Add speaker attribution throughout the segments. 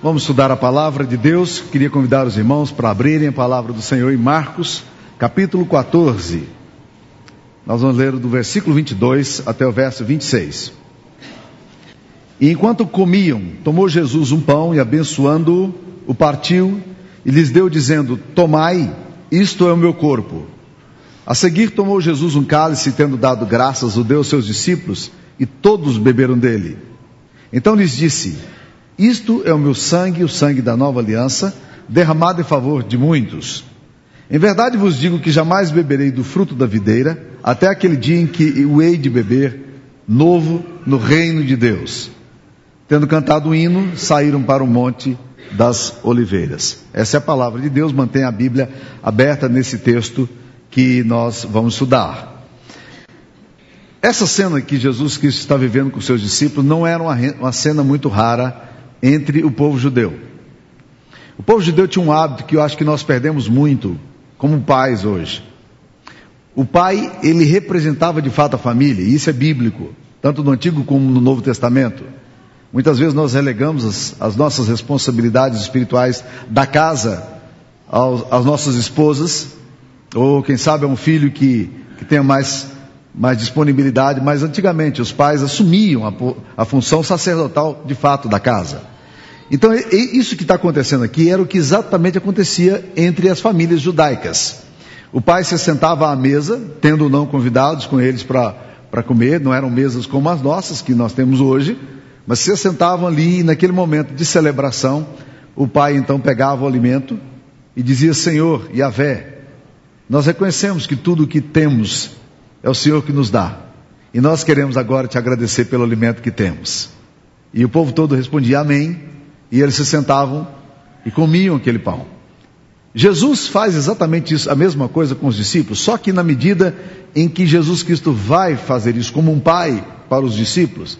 Speaker 1: Vamos estudar a palavra de Deus. Queria convidar os irmãos para abrirem a palavra do Senhor em Marcos, capítulo 14. Nós vamos ler do versículo 22 até o verso 26. E enquanto comiam, tomou Jesus um pão e abençoando-o, o partiu e lhes deu dizendo: Tomai, isto é o meu corpo. A seguir tomou Jesus um cálice, tendo dado graças, o deu aos seus discípulos, e todos beberam dele. Então lhes disse: isto é o meu sangue, o sangue da nova aliança, derramado em favor de muitos. Em verdade vos digo que jamais beberei do fruto da videira, até aquele dia em que o hei de beber novo no reino de Deus. Tendo cantado o hino, saíram para o monte das oliveiras. Essa é a palavra de Deus, mantém a Bíblia aberta nesse texto que nós vamos estudar. Essa cena que Jesus Cristo está vivendo com seus discípulos não era uma, uma cena muito rara entre o povo judeu. O povo judeu tinha um hábito que eu acho que nós perdemos muito, como pais hoje. O pai, ele representava de fato a família, e isso é bíblico, tanto no Antigo como no Novo Testamento. Muitas vezes nós relegamos as, as nossas responsabilidades espirituais da casa aos, às nossas esposas, ou quem sabe a um filho que, que tenha mais mais disponibilidade, mas antigamente os pais assumiam a, a função sacerdotal de fato da casa. Então, isso que está acontecendo aqui era o que exatamente acontecia entre as famílias judaicas. O pai se sentava à mesa, tendo ou não convidados com eles para comer, não eram mesas como as nossas que nós temos hoje, mas se sentavam ali e naquele momento de celebração, o pai então pegava o alimento e dizia: Senhor, Yahvé, nós reconhecemos que tudo o que temos é o Senhor que nos dá. E nós queremos agora te agradecer pelo alimento que temos. E o povo todo respondia amém, e eles se sentavam e comiam aquele pão. Jesus faz exatamente isso, a mesma coisa com os discípulos, só que na medida em que Jesus Cristo vai fazer isso como um pai para os discípulos,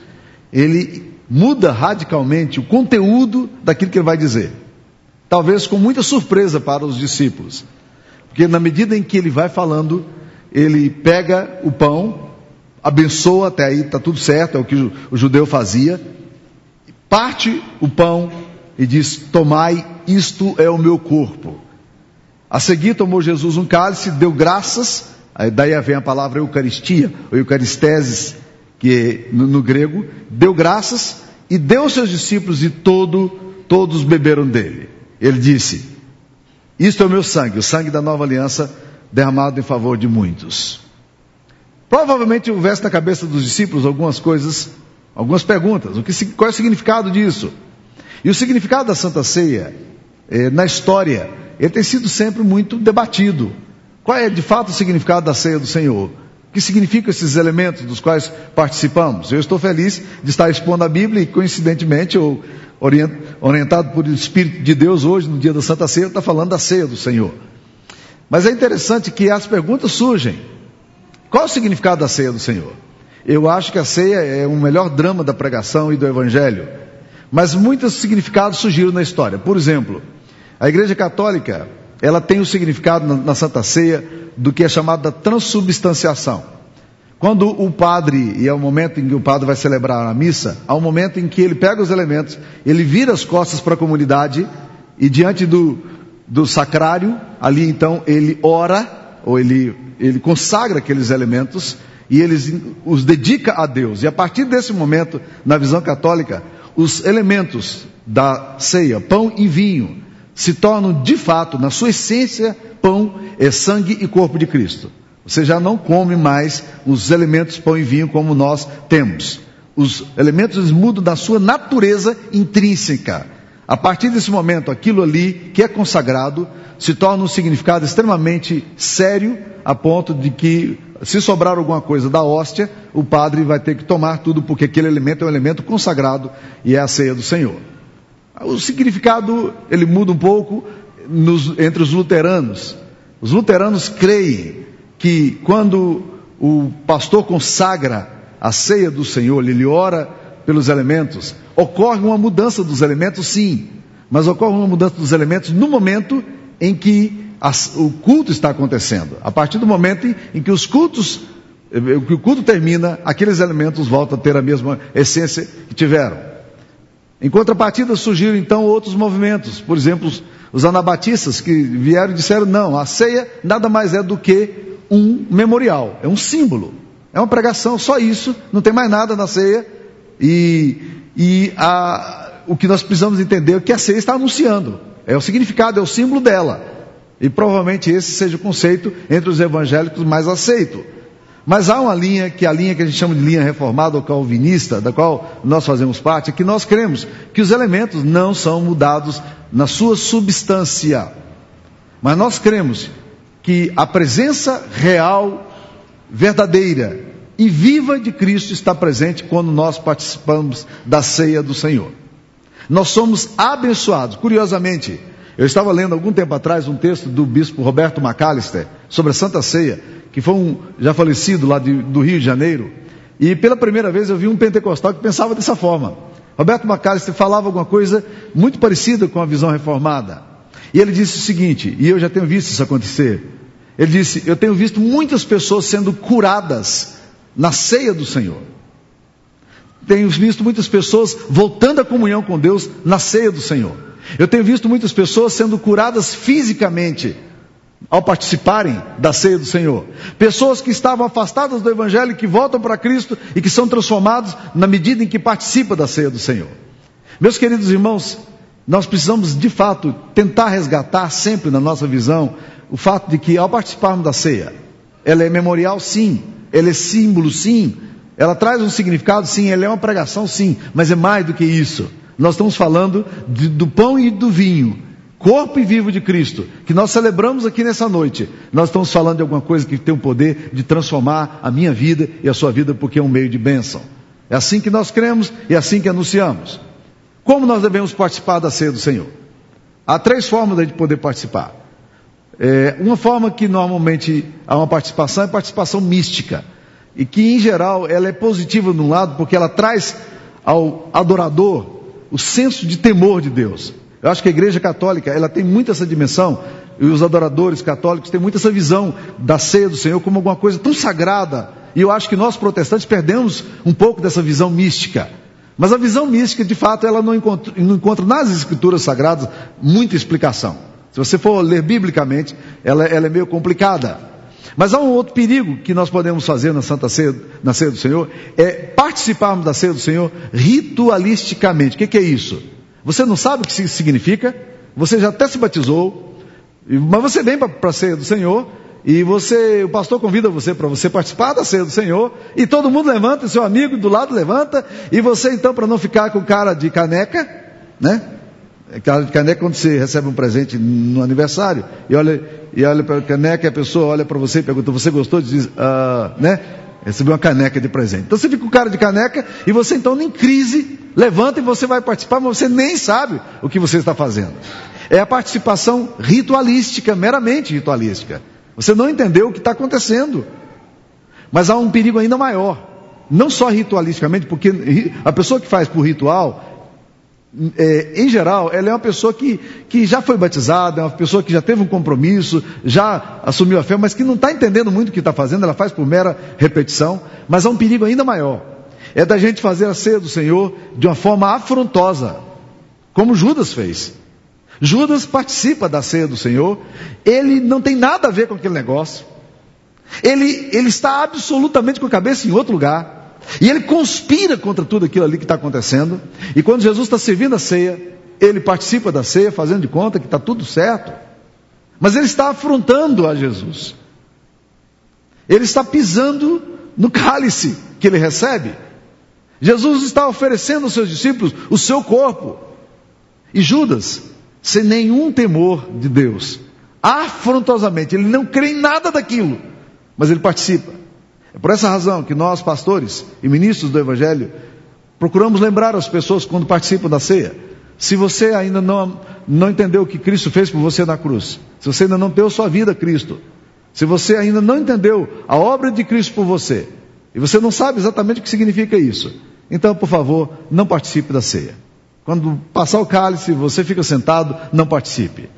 Speaker 1: ele muda radicalmente o conteúdo daquilo que ele vai dizer. Talvez com muita surpresa para os discípulos, porque na medida em que ele vai falando, ele pega o pão, abençoa, até aí está tudo certo, é o que o judeu fazia, parte o pão e diz: Tomai, isto é o meu corpo. A seguir tomou Jesus um cálice, deu graças, daí vem a palavra Eucaristia, ou Eucaristeses, que no, no grego, deu graças e deu aos seus discípulos e todo, todos beberam dele. Ele disse: Isto é o meu sangue, o sangue da nova aliança derramado em favor de muitos. Provavelmente houvesse na cabeça dos discípulos algumas coisas, algumas perguntas. O que, qual é o significado disso? E o significado da Santa Ceia, eh, na história, ele tem sido sempre muito debatido. Qual é de fato o significado da ceia do Senhor? O que significam esses elementos dos quais participamos? Eu estou feliz de estar expondo a Bíblia e, coincidentemente, ou orientado por Espírito de Deus, hoje, no dia da Santa Ceia, está falando da ceia do Senhor. Mas é interessante que as perguntas surgem. Qual o significado da ceia do Senhor? Eu acho que a ceia é o melhor drama da pregação e do evangelho. Mas muitos significados surgiram na história. Por exemplo, a Igreja Católica, ela tem o significado na, na Santa Ceia do que é chamado da transubstanciação. Quando o padre, e é o momento em que o padre vai celebrar a missa, há um momento em que ele pega os elementos, ele vira as costas para a comunidade e diante do, do sacrário, ali então ele ora, ou ele, ele consagra aqueles elementos e ele os dedica a Deus. E a partir desse momento, na visão católica, os elementos da ceia, pão e vinho, se tornam de fato, na sua essência, pão, é sangue e corpo de Cristo. Você já não come mais os elementos pão e vinho como nós temos. Os elementos mudam da sua natureza intrínseca. A partir desse momento, aquilo ali que é consagrado se torna um significado extremamente sério, a ponto de que, se sobrar alguma coisa da hóstia, o padre vai ter que tomar tudo, porque aquele elemento é um elemento consagrado e é a ceia do Senhor. O significado, ele muda um pouco nos, entre os luteranos. Os luteranos creem que quando o pastor consagra a ceia do Senhor, ele ora pelos elementos, ocorre uma mudança dos elementos, sim, mas ocorre uma mudança dos elementos no momento em que as, o culto está acontecendo. A partir do momento em, em que os cultos, que o culto termina, aqueles elementos voltam a ter a mesma essência que tiveram. Em contrapartida, surgiram então outros movimentos, por exemplo, os anabatistas que vieram e disseram: não, a ceia nada mais é do que um memorial, é um símbolo, é uma pregação, só isso, não tem mais nada na ceia. E, e a, o que nós precisamos entender é que a ceia está anunciando, é o significado, é o símbolo dela. E provavelmente esse seja o conceito entre os evangélicos mais aceito. Mas há uma linha, que é a linha que a gente chama de linha reformada ou calvinista, da qual nós fazemos parte, que nós cremos que os elementos não são mudados na sua substância. Mas nós cremos que a presença real, verdadeira e viva de Cristo está presente quando nós participamos da ceia do Senhor. Nós somos abençoados. Curiosamente, eu estava lendo algum tempo atrás um texto do bispo Roberto McAllister sobre a Santa Ceia que foi um já falecido lá de, do Rio de Janeiro, e pela primeira vez eu vi um pentecostal que pensava dessa forma. Roberto Macalister falava alguma coisa muito parecida com a visão reformada. E ele disse o seguinte, e eu já tenho visto isso acontecer. Ele disse: Eu tenho visto muitas pessoas sendo curadas na ceia do Senhor. Tenho visto muitas pessoas voltando à comunhão com Deus na ceia do Senhor. Eu tenho visto muitas pessoas sendo curadas fisicamente ao participarem da ceia do Senhor. Pessoas que estavam afastadas do Evangelho, que voltam para Cristo e que são transformados na medida em que participam da ceia do Senhor. Meus queridos irmãos, nós precisamos de fato tentar resgatar sempre na nossa visão o fato de que ao participarmos da ceia, ela é memorial sim, ela é símbolo sim, ela traz um significado sim, ela é uma pregação sim, mas é mais do que isso. Nós estamos falando de, do pão e do vinho, corpo e vivo de Cristo, que nós celebramos aqui nessa noite, nós estamos falando de alguma coisa que tem o poder de transformar a minha vida e a sua vida, porque é um meio de bênção. É assim que nós cremos e é assim que anunciamos. Como nós devemos participar da ceia do Senhor? Há três formas de poder participar. É, uma forma que normalmente há uma participação é participação mística, e que em geral ela é positiva de um lado, porque ela traz ao adorador o senso de temor de Deus. Eu acho que a igreja católica, ela tem muito essa dimensão, e os adoradores católicos têm muito essa visão da ceia do Senhor como alguma coisa tão sagrada. E eu acho que nós protestantes perdemos um pouco dessa visão mística. Mas a visão mística, de fato, ela não encontra, não encontra nas escrituras sagradas muita explicação. Se você for ler biblicamente, ela, ela é meio complicada. Mas há um outro perigo que nós podemos fazer na Santa Ceia, na ceia do Senhor, é participarmos da ceia do Senhor ritualisticamente. O que, que é isso? Você não sabe o que isso significa, você já até se batizou, mas você vem para a ceia do Senhor, e você, o pastor convida você para você participar da ceia do Senhor, e todo mundo levanta, seu amigo do lado levanta, e você então, para não ficar com cara de caneca, né? De caneca quando você recebe um presente no aniversário, e olha, e olha para a caneca, e a pessoa olha para você e pergunta, você gostou? Diz, ah, né? Recebeu uma caneca de presente. Então você fica com cara de caneca, e você então, em crise, levanta e você vai participar, mas você nem sabe o que você está fazendo. É a participação ritualística, meramente ritualística. Você não entendeu o que está acontecendo. Mas há um perigo ainda maior. Não só ritualisticamente, porque a pessoa que faz por ritual, é, em geral, ela é uma pessoa que, que já foi batizada, é uma pessoa que já teve um compromisso, já assumiu a fé, mas que não está entendendo muito o que está fazendo, ela faz por mera repetição. Mas há um perigo ainda maior é da gente fazer a ceia do Senhor de uma forma afrontosa, como Judas fez. Judas participa da ceia do Senhor, ele não tem nada a ver com aquele negócio, ele, ele está absolutamente com a cabeça em outro lugar, e ele conspira contra tudo aquilo ali que está acontecendo, e quando Jesus está servindo a ceia, ele participa da ceia, fazendo de conta que está tudo certo, mas ele está afrontando a Jesus, ele está pisando no cálice que ele recebe, Jesus está oferecendo aos seus discípulos o seu corpo. E Judas, sem nenhum temor de Deus, afrontosamente, ele não crê em nada daquilo, mas ele participa. É por essa razão que nós, pastores e ministros do Evangelho, procuramos lembrar as pessoas quando participam da ceia. Se você ainda não, não entendeu o que Cristo fez por você na cruz, se você ainda não deu sua vida a Cristo, se você ainda não entendeu a obra de Cristo por você, e você não sabe exatamente o que significa isso, então, por favor, não participe da ceia. Quando passar o cálice, você fica sentado, não participe.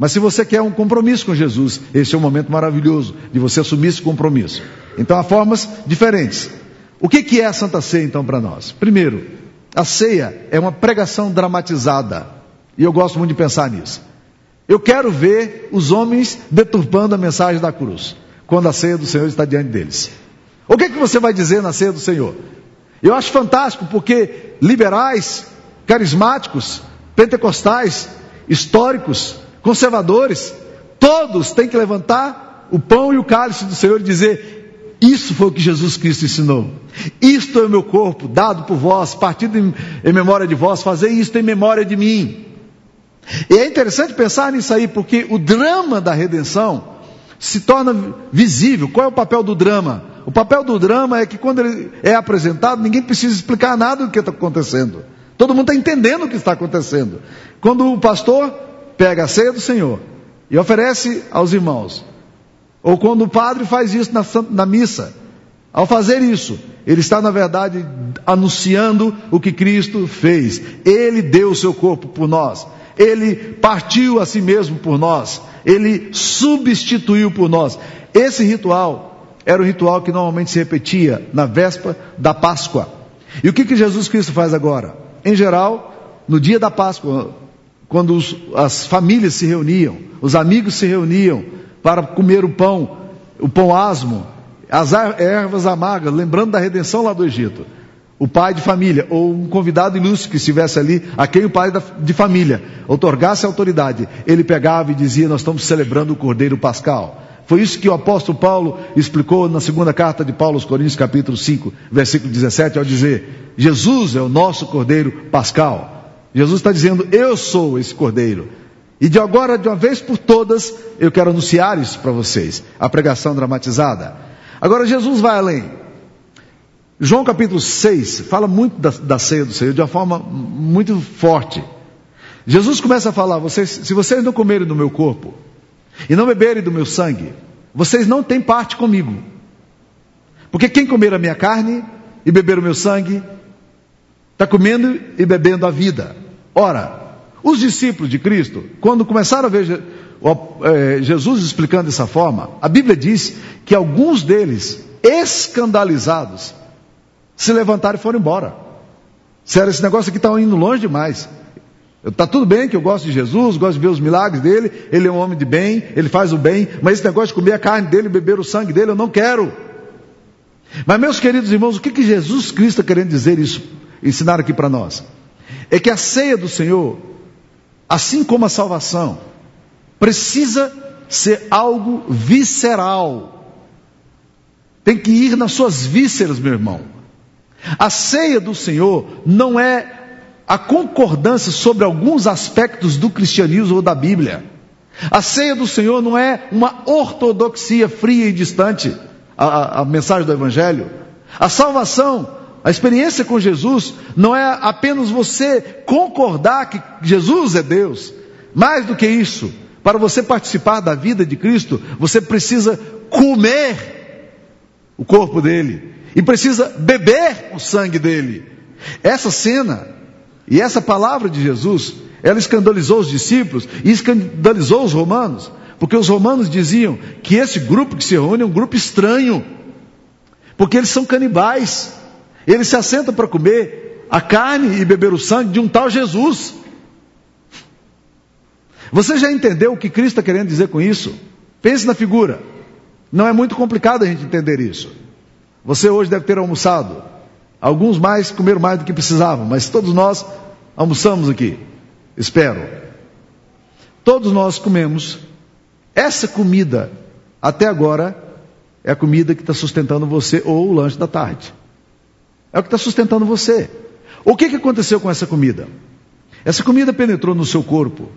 Speaker 1: Mas se você quer um compromisso com Jesus, esse é um momento maravilhoso de você assumir esse compromisso. Então há formas diferentes. O que, é a Santa Ceia então para nós? Primeiro, A ceia é uma pregação dramatizada. E eu gosto muito de pensar nisso. Eu quero ver os homens deturpando a mensagem da cruz, quando a ceia do Senhor está diante deles. O que, é que você vai dizer na ceia do Senhor? Eu acho fantástico porque liberais, carismáticos, pentecostais, históricos, conservadores, todos têm que levantar o pão e o cálice do Senhor e dizer: Isso foi o que Jesus Cristo ensinou. Isto é o meu corpo, dado por vós, partido em, em memória de vós, fazei isto em memória de mim. E é interessante pensar nisso aí, porque o drama da redenção se torna visível. Qual é o papel do drama? O papel do drama é que quando ele é apresentado, ninguém precisa explicar nada do que está acontecendo. Todo mundo está entendendo o que está acontecendo. Quando o pastor pega a ceia do Senhor e oferece aos irmãos, ou quando o padre faz isso na, na missa, ao fazer isso, ele está, na verdade, anunciando o que Cristo fez. Ele deu o seu corpo por nós. Ele partiu a si mesmo por nós. Ele substituiu por nós. Esse ritual era o ritual que normalmente se repetia na véspera da Páscoa. E o que, que Jesus Cristo faz agora? Em geral, no dia da Páscoa, quando os, as famílias se reuniam, os amigos se reuniam para comer o pão, o pão asmo, as ervas amargas, lembrando da redenção lá do Egito o pai de família, ou um convidado ilustre que estivesse ali, a quem o pai de família otorgasse autoridade, ele pegava e dizia: Nós estamos celebrando o Cordeiro Pascal. Foi isso que o apóstolo Paulo explicou na segunda carta de Paulo aos Coríntios, capítulo 5, versículo 17, ao dizer: Jesus é o nosso Cordeiro Pascal. Jesus está dizendo: Eu sou esse Cordeiro. E de agora, de uma vez por todas, eu quero anunciar isso para vocês, a pregação dramatizada. Agora, Jesus vai além. João capítulo 6 fala muito da, da, ceia do Senhor de uma forma muito forte. Jesus começa a falar: vocês, se vocês não comerem do meu corpo e não beberem do meu sangue, vocês não têm parte comigo. Porque quem comer a minha carne e beber o meu sangue, está comendo e bebendo a vida. Ora, os discípulos de Cristo, quando começaram a ver é, Jesus explicando dessa forma, a Bíblia diz que alguns deles, escandalizados, se levantaram e foram embora. Sério, esse negócio aqui está indo longe demais. Está tudo bem que eu gosto de Jesus, gosto de ver os milagres dele, ele é um homem de bem, ele faz o bem, mas esse negócio de comer a carne dele, beber o sangue dele, eu não quero. Mas, meus queridos irmãos, o que, que Jesus Cristo está querendo dizer isso, ensinar aqui para nós? É que a ceia do Senhor, assim como a salvação, precisa ser algo visceral. Tem que ir nas suas vísceras, meu irmão. A ceia do Senhor não é a concordância sobre alguns aspectos do cristianismo ou da Bíblia. A ceia do Senhor não é uma ortodoxia fria e distante, a, a, a mensagem do Evangelho. A salvação, a experiência com Jesus, não é apenas você concordar que Jesus é Deus. Mais do que isso, para você participar da vida de Cristo, você precisa comer o corpo dele, e precisa beber o sangue dele. Essa cena e essa palavra de Jesus, ela escandalizou os discípulos e escandalizou os romanos, porque os romanos diziam que esse grupo que se reúne é um grupo estranho, porque eles são canibais, eles se assentam para comer a carne e beber o sangue de um tal Jesus. Você já entendeu o que Cristo está querendo dizer com isso? Pense na figura. Não é muito complicado a gente entender isso. Você hoje deve ter almoçado. Alguns mais comeram mais do que precisavam, mas todos nós almoçamos aqui. Espero. Todos nós comemos. Essa comida, até agora, é a comida que está sustentando você, ou o lanche da tarde. É o que está sustentando você. O que, que aconteceu com essa comida? Essa comida penetrou no seu corpo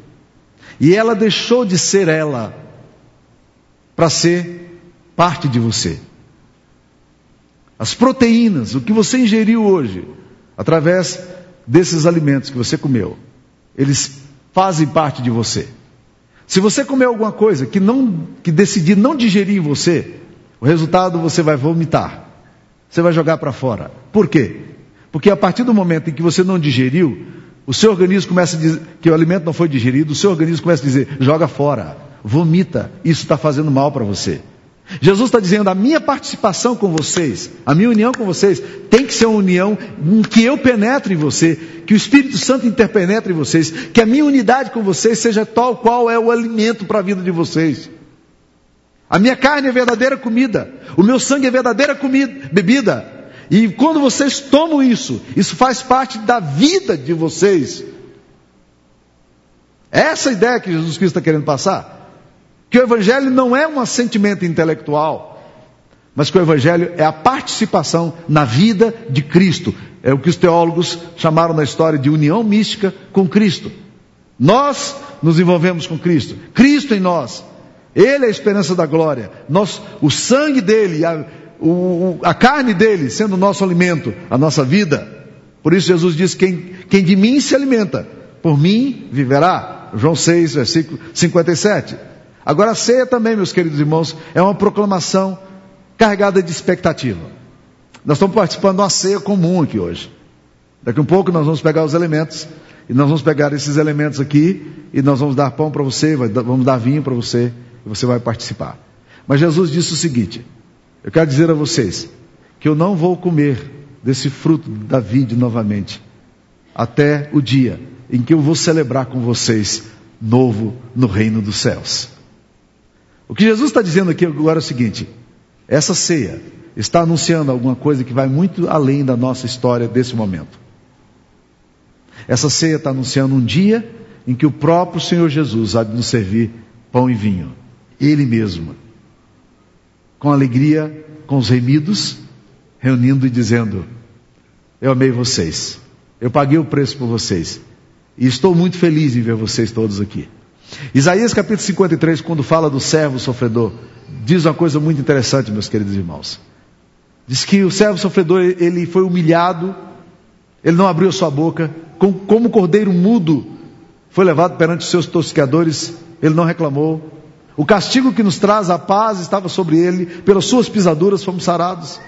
Speaker 1: e ela deixou de ser ela para ser parte de você. As proteínas, o que você ingeriu hoje, através desses alimentos que você comeu, eles fazem parte de você. Se você comer alguma coisa que não que decidir não digerir em você, o resultado você vai vomitar. Você vai jogar para fora. Por quê? Porque a partir do momento em que você não digeriu, o seu organismo começa a dizer que o alimento não foi digerido, o seu organismo começa a dizer: joga fora, vomita, isso está fazendo mal para você. Jesus está dizendo: a minha participação com vocês, a minha união com vocês, tem que ser uma união em que eu penetre em você, que o Espírito Santo interpenetre em vocês, que a minha unidade com vocês seja tal qual é o alimento para a vida de vocês. A minha carne é verdadeira comida, o meu sangue é verdadeira comida, bebida. E quando vocês tomam isso, isso faz parte da vida de vocês. Essa é a ideia que Jesus Cristo está querendo passar. Que o Evangelho não é um assentimento intelectual, mas que o Evangelho é a participação na vida de Cristo. É o que os teólogos chamaram na história de união mística com Cristo. Nós nos envolvemos com Cristo, Cristo em nós. Ele é a esperança da glória. Nós, o sangue dele, a, o, a carne dele sendo o nosso alimento, a nossa vida. Por isso Jesus diz: quem, quem de mim se alimenta, por mim viverá. João 6, versículo 57. Agora a ceia também, meus queridos irmãos, é uma proclamação carregada de expectativa. Nós estamos participando de uma ceia comum aqui hoje. Daqui a um pouco nós vamos pegar os elementos, e nós vamos pegar esses elementos aqui, e nós vamos dar pão para você, vamos dar vinho para você, e você vai participar. Mas Jesus disse o seguinte: eu quero dizer a vocês que eu não vou comer desse fruto da vide novamente, até o dia em que eu vou celebrar com vocês novo no reino dos céus. O que Jesus está dizendo aqui agora é o seguinte: essa ceia está anunciando alguma coisa que vai muito além da nossa história desse momento. Essa ceia está anunciando um dia em que o próprio Senhor Jesus há de nos servir pão e vinho, Ele mesmo, com alegria, com os remidos, reunindo e dizendo: Eu amei vocês, eu paguei o preço por vocês, e estou muito feliz em ver vocês todos aqui. Isaías capítulo 53, quando fala do servo sofredor, diz uma coisa muito interessante, meus queridos irmãos. Diz que o servo sofredor, ele foi humilhado, ele não abriu sua boca, como cordeiro mudo, foi levado perante os seus tosqueadores, ele não reclamou. O castigo que nos traz a paz estava sobre ele, pelas suas pisaduras fomos sarados.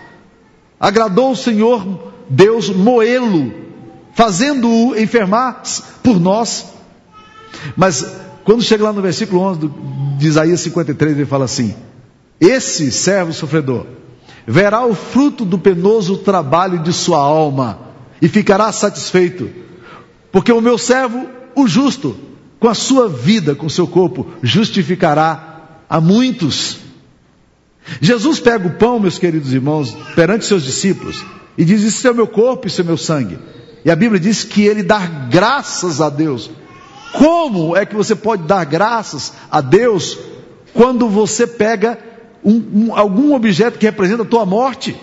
Speaker 1: Agradou o Senhor Deus moê-lo, fazendo-o enfermar por nós. Mas quando chega lá no versículo 11 de Isaías 53, ele fala assim: Esse servo sofredor verá o fruto do penoso trabalho de sua alma e ficará satisfeito, porque o meu servo, o justo, com a sua vida, com o seu corpo, justificará a muitos. Jesus pega o pão, meus queridos irmãos, perante seus discípulos e diz: Isso é o meu corpo, isso é o meu sangue. E a Bíblia diz que ele dá graças a Deus como é que você pode dar graças a Deus quando você pega um, um, algum objeto que representa a tua morte?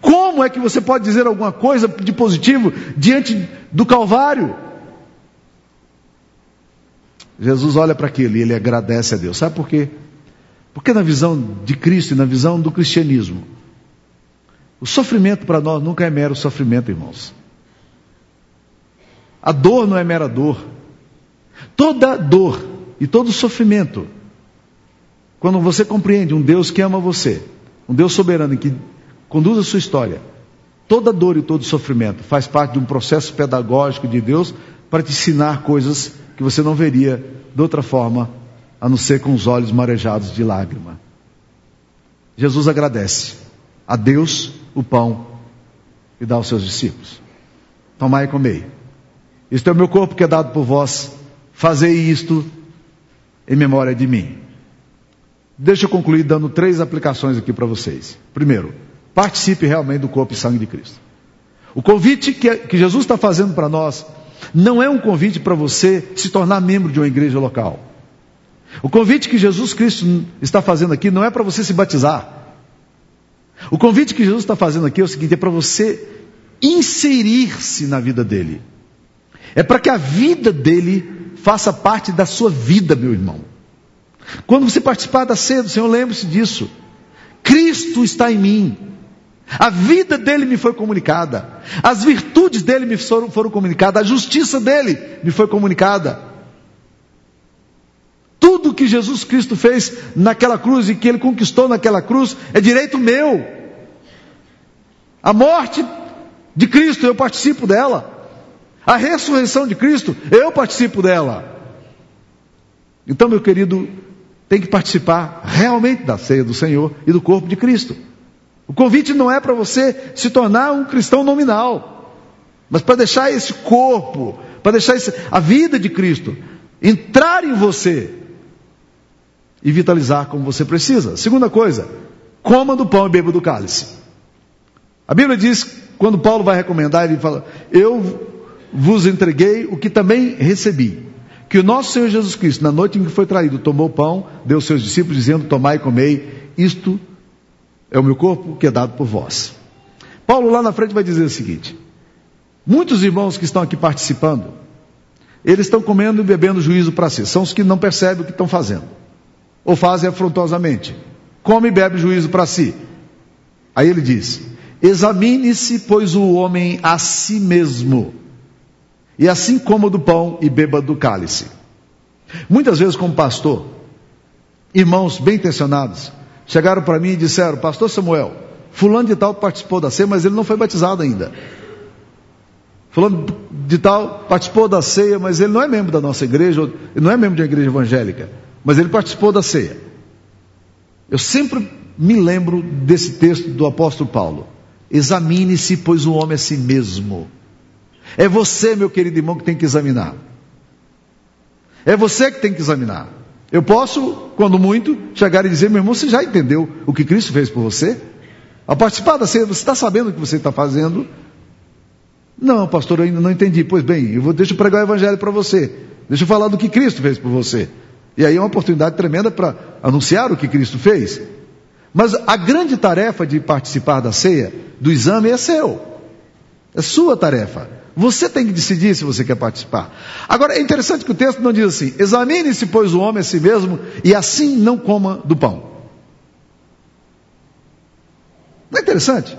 Speaker 1: Como é que você pode dizer alguma coisa de positivo diante do Calvário? Jesus olha para aquilo e ele agradece a Deus. Sabe por quê? Porque na visão de Cristo e na visão do cristianismo, o sofrimento para nós nunca é mero sofrimento, irmãos. A dor não é mera dor. Toda dor e todo sofrimento, quando você compreende um Deus que ama você, um Deus soberano que conduz a sua história, toda dor e todo sofrimento faz parte de um processo pedagógico de Deus para te ensinar coisas que você não veria de outra forma, a não ser com os olhos marejados de lágrima. Jesus agradece a Deus o pão e dá aos seus discípulos: Tomai e comei. Isto é o meu corpo que é dado por vós Fazei isto em memória de mim. Deixa eu concluir dando três aplicações aqui para vocês. Primeiro, participe realmente do corpo e sangue de Cristo. O convite que, Jesus está fazendo para nós não é um convite para você se tornar membro de uma igreja local. O convite que Jesus Cristo está fazendo aqui não é para você se batizar. O convite que Jesus está fazendo aqui é o seguinte: é para você inserir-se na vida dele. É para que a vida dele faça parte da sua vida, meu irmão. Quando você participar da ceia do Senhor, lembre-se disso. Cristo está em mim. A vida dele me foi comunicada. As virtudes dele me foram, foram comunicadas. A justiça dele me foi comunicada. Tudo que Jesus Cristo fez naquela cruz e que ele conquistou naquela cruz é direito meu. A morte de Cristo, eu participo dela. A ressurreição de Cristo, eu participo dela. Então, meu querido tem que participar realmente da ceia do Senhor e do corpo de Cristo. O convite não é para você se tornar um cristão nominal, mas para deixar esse corpo, para deixar esse, a vida de Cristo entrar em você e vitalizar como você precisa. Segunda coisa, coma do pão e beba do cálice. A Bíblia diz, quando Paulo vai recomendar, ele fala: Eu vos entreguei o que também recebi. Que o nosso Senhor Jesus Cristo, na noite em que foi traído, tomou o pão, deu aos seus discípulos, dizendo: Tomai e comei, isto é o meu corpo que é dado por vós. Paulo lá na frente vai dizer o seguinte: muitos irmãos que estão aqui participando, eles estão comendo e bebendo juízo para si, são os que não percebem o que estão fazendo, ou fazem afrontosamente, come e bebe juízo para si. Aí ele diz: examine-se, pois, o homem a si mesmo e assim coma do pão e beba do cálice. Muitas vezes, como pastor, irmãos bem intencionados chegaram para mim e disseram: Pastor Samuel, Fulano de Tal participou da ceia, mas ele não foi batizado ainda. Fulano de Tal participou da ceia, mas ele não é membro da nossa igreja, ele não é membro de uma igreja evangélica, mas ele participou da ceia. Eu sempre me lembro desse texto do apóstolo Paulo: Examine-se, pois o homem é si mesmo é você, meu querido irmão, que tem que examinar. É você que tem que examinar. Eu posso, quando muito, chegar e dizer, meu irmão, você já entendeu o que Cristo fez por você? Ao participar da ceia, você está sabendo o que você está fazendo? Não, pastor, eu ainda não entendi. Pois bem, eu vou, deixa eu pregar o evangelho para você. Deixa eu falar do que Cristo fez por você. E aí é uma oportunidade tremenda para anunciar o que Cristo fez. Mas a grande tarefa de participar da ceia, do exame, é seu. É sua tarefa. Você tem que decidir se você quer participar. Agora, é interessante que o texto não diz assim: examine-se, pois, o homem a si mesmo, e assim não coma do pão. Não é interessante?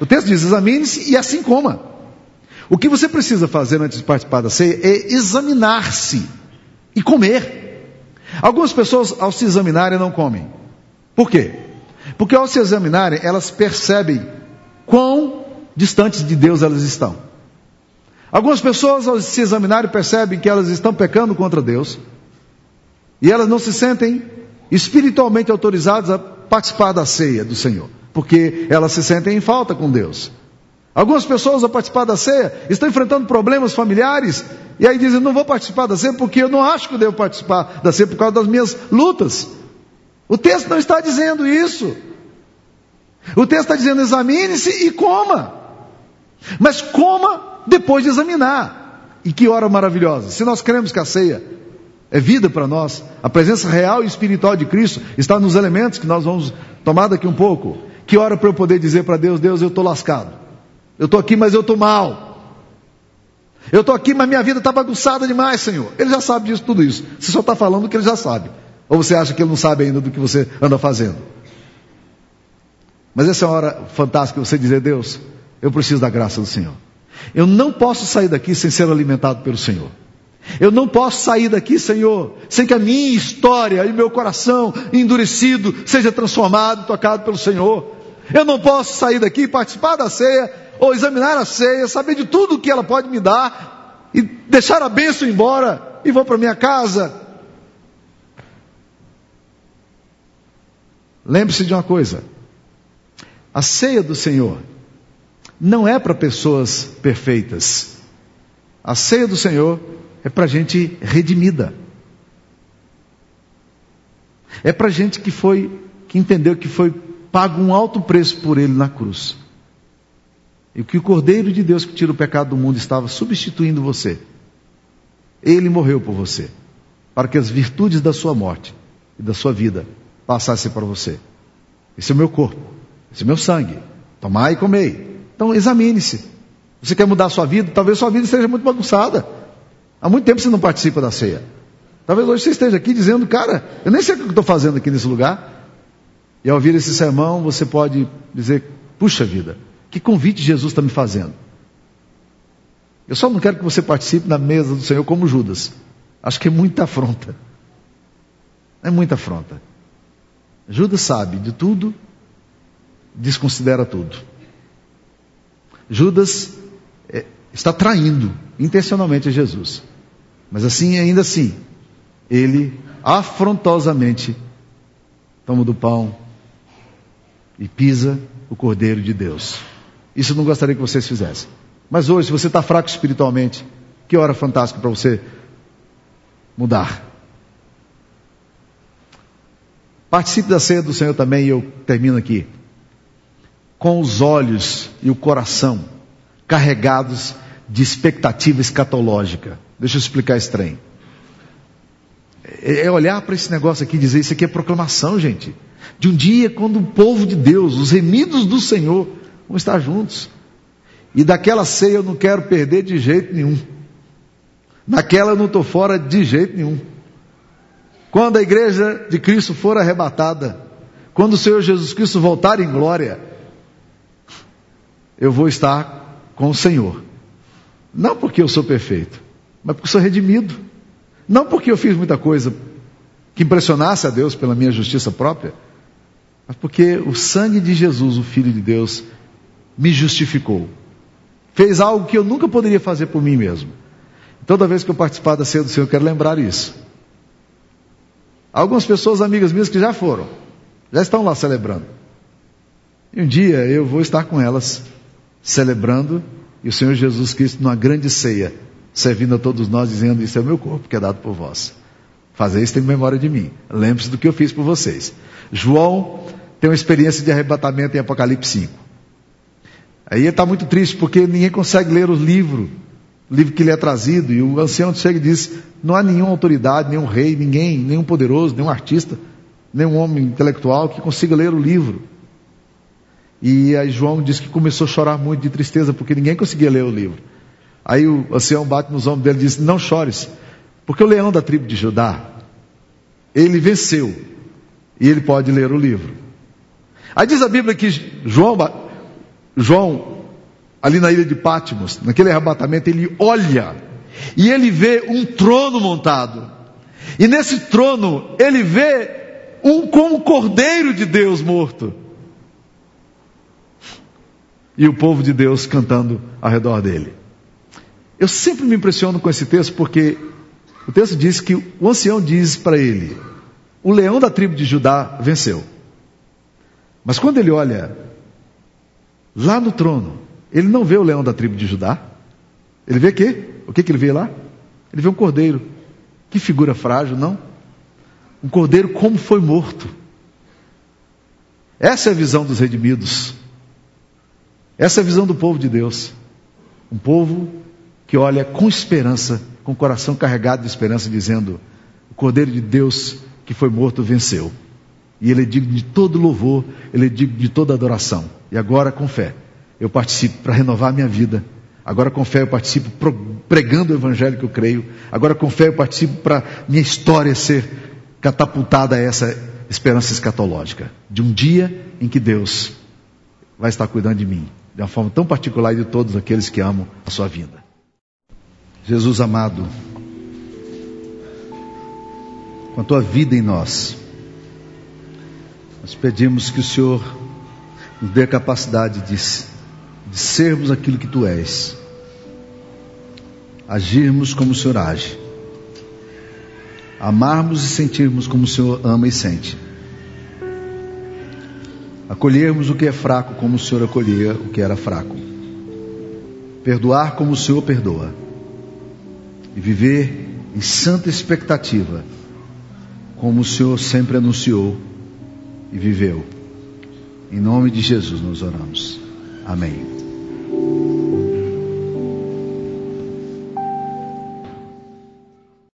Speaker 1: O texto diz: examine-se e assim coma. O que você precisa fazer antes de participar da ceia é examinar-se e comer. Algumas pessoas, ao se examinarem, não comem. Por quê? Porque ao se examinarem, elas percebem quão distantes de Deus elas estão. Algumas pessoas, ao se examinarem, percebem que elas estão pecando contra Deus e elas não se sentem espiritualmente autorizadas a participar da ceia do Senhor, porque elas se sentem em falta com Deus. Algumas pessoas, ao participar da ceia, estão enfrentando problemas familiares e aí dizem: Não vou participar da ceia porque eu não acho que eu devo participar da ceia por causa das minhas lutas. O texto não está dizendo isso. O texto está dizendo: examine-se e coma. Mas coma depois de examinar. E que hora maravilhosa! Se nós cremos que a ceia é vida para nós, a presença real e espiritual de Cristo está nos elementos que nós vamos tomar daqui um pouco. Que hora para eu poder dizer para Deus: Deus, eu estou lascado. Eu estou aqui, mas eu estou mal. Eu estou aqui, mas minha vida está bagunçada demais, Senhor. Ele já sabe disso, tudo isso. Você só está falando o que ele já sabe. Ou você acha que ele não sabe ainda do que você anda fazendo? Mas essa é uma hora fantástica você dizer, Deus, eu preciso da graça do Senhor. Eu não posso sair daqui sem ser alimentado pelo Senhor. Eu não posso sair daqui, Senhor, sem que a minha história e meu coração endurecido seja transformado, tocado pelo Senhor. Eu não posso sair daqui, participar da ceia, ou examinar a ceia, saber de tudo que ela pode me dar, e deixar a bênção embora, e vou para minha casa. Lembre-se de uma coisa: a ceia do Senhor não é para pessoas perfeitas. A ceia do Senhor é para gente redimida. É para gente que foi, que entendeu que foi pago um alto preço por ele na cruz. E que o Cordeiro de Deus que tira o pecado do mundo estava substituindo você. Ele morreu por você, para que as virtudes da sua morte e da sua vida passassem para você. Esse é o meu corpo, esse é o meu sangue. Tomai e comei. Então examine-se. Você quer mudar a sua vida? Talvez sua vida esteja muito bagunçada. Há muito tempo você não participa da ceia. Talvez hoje você esteja aqui dizendo, cara, eu nem sei o que estou fazendo aqui nesse lugar. E ao ouvir esse sermão, você pode dizer, puxa vida, que convite Jesus está me fazendo. Eu só não quero que você participe na mesa do Senhor como Judas. Acho que é muita afronta. É muita afronta. Judas sabe de tudo, desconsidera tudo. Judas é, está traindo intencionalmente Jesus. Mas assim, ainda assim, ele afrontosamente toma do pão e pisa o Cordeiro de Deus. Isso eu não gostaria que vocês fizessem. Mas hoje, se você está fraco espiritualmente, que hora fantástica para você mudar. Participe da ceia do Senhor também, e eu termino aqui. Com os olhos e o coração carregados de expectativa escatológica. Deixa eu explicar esse trem. É, é olhar para esse negócio aqui e dizer: Isso aqui é proclamação, gente. De um dia quando o povo de Deus, os remidos do Senhor, vão estar juntos. E daquela ceia eu não quero perder de jeito nenhum. Naquela eu não estou fora de jeito nenhum. Quando a igreja de Cristo for arrebatada, quando o Senhor Jesus Cristo voltar em glória, eu vou estar com o Senhor. Não porque eu sou perfeito, mas porque sou redimido. Não porque eu fiz muita coisa que impressionasse a Deus pela minha justiça própria, mas porque o sangue de Jesus, o Filho de Deus, me justificou. Fez algo que eu nunca poderia fazer por mim mesmo. Toda vez que eu participar da ceia do Senhor, eu quero lembrar isso. Algumas pessoas, amigas minhas, que já foram, já estão lá celebrando. E um dia eu vou estar com elas, celebrando, e o Senhor Jesus Cristo, numa grande ceia, servindo a todos nós, dizendo: Isso é o meu corpo que é dado por vós. Fazer isso tem memória de mim. Lembre-se do que eu fiz por vocês. João tem uma experiência de arrebatamento em Apocalipse 5. Aí ele está muito triste porque ninguém consegue ler o livro o livro que lhe é trazido, e o ancião chega e diz: não há nenhuma autoridade, nenhum rei, ninguém, nenhum poderoso, nenhum artista, nenhum homem intelectual que consiga ler o livro. E aí João diz que começou a chorar muito de tristeza, porque ninguém conseguia ler o livro. Aí o ancião bate nos ombros dele e diz: Não chores, porque o leão da tribo de Judá, ele venceu, e ele pode ler o livro. Aí diz a Bíblia que João, João ali na ilha de Pátimos, naquele arrebatamento, ele olha e ele vê um trono montado. E nesse trono ele vê um como cordeiro de Deus morto. E o povo de Deus cantando ao redor dele. Eu sempre me impressiono com esse texto porque o texto diz que o ancião diz para ele: o leão da tribo de Judá venceu. Mas quando ele olha lá no trono, ele não vê o leão da tribo de Judá. Ele vê quê? O que, que ele vê lá? Ele vê um cordeiro. Que figura frágil, não? Um cordeiro como foi morto. Essa é a visão dos redimidos. Essa é a visão do povo de Deus. Um povo que olha com esperança, com o coração carregado de esperança, dizendo: O Cordeiro de Deus que foi morto venceu. E ele é digno de todo louvor, ele é digno de toda adoração. E agora, com fé, eu participo para renovar a minha vida. Agora com fé eu participo pregando o evangelho que eu creio. Agora com fé eu participo para minha história ser catapultada a essa esperança escatológica. De um dia em que Deus vai estar cuidando de mim. De uma forma tão particular de todos aqueles que amam a sua vida. Jesus amado, com a tua vida em nós, nós pedimos que o Senhor nos dê a capacidade de de sermos aquilo que tu és, agirmos como o Senhor age, amarmos e sentirmos como o Senhor ama e sente, acolhermos o que é fraco como o Senhor acolhia o que era fraco, perdoar como o Senhor perdoa e viver em santa expectativa, como o Senhor sempre anunciou e viveu. Em nome de Jesus nós oramos. Amém.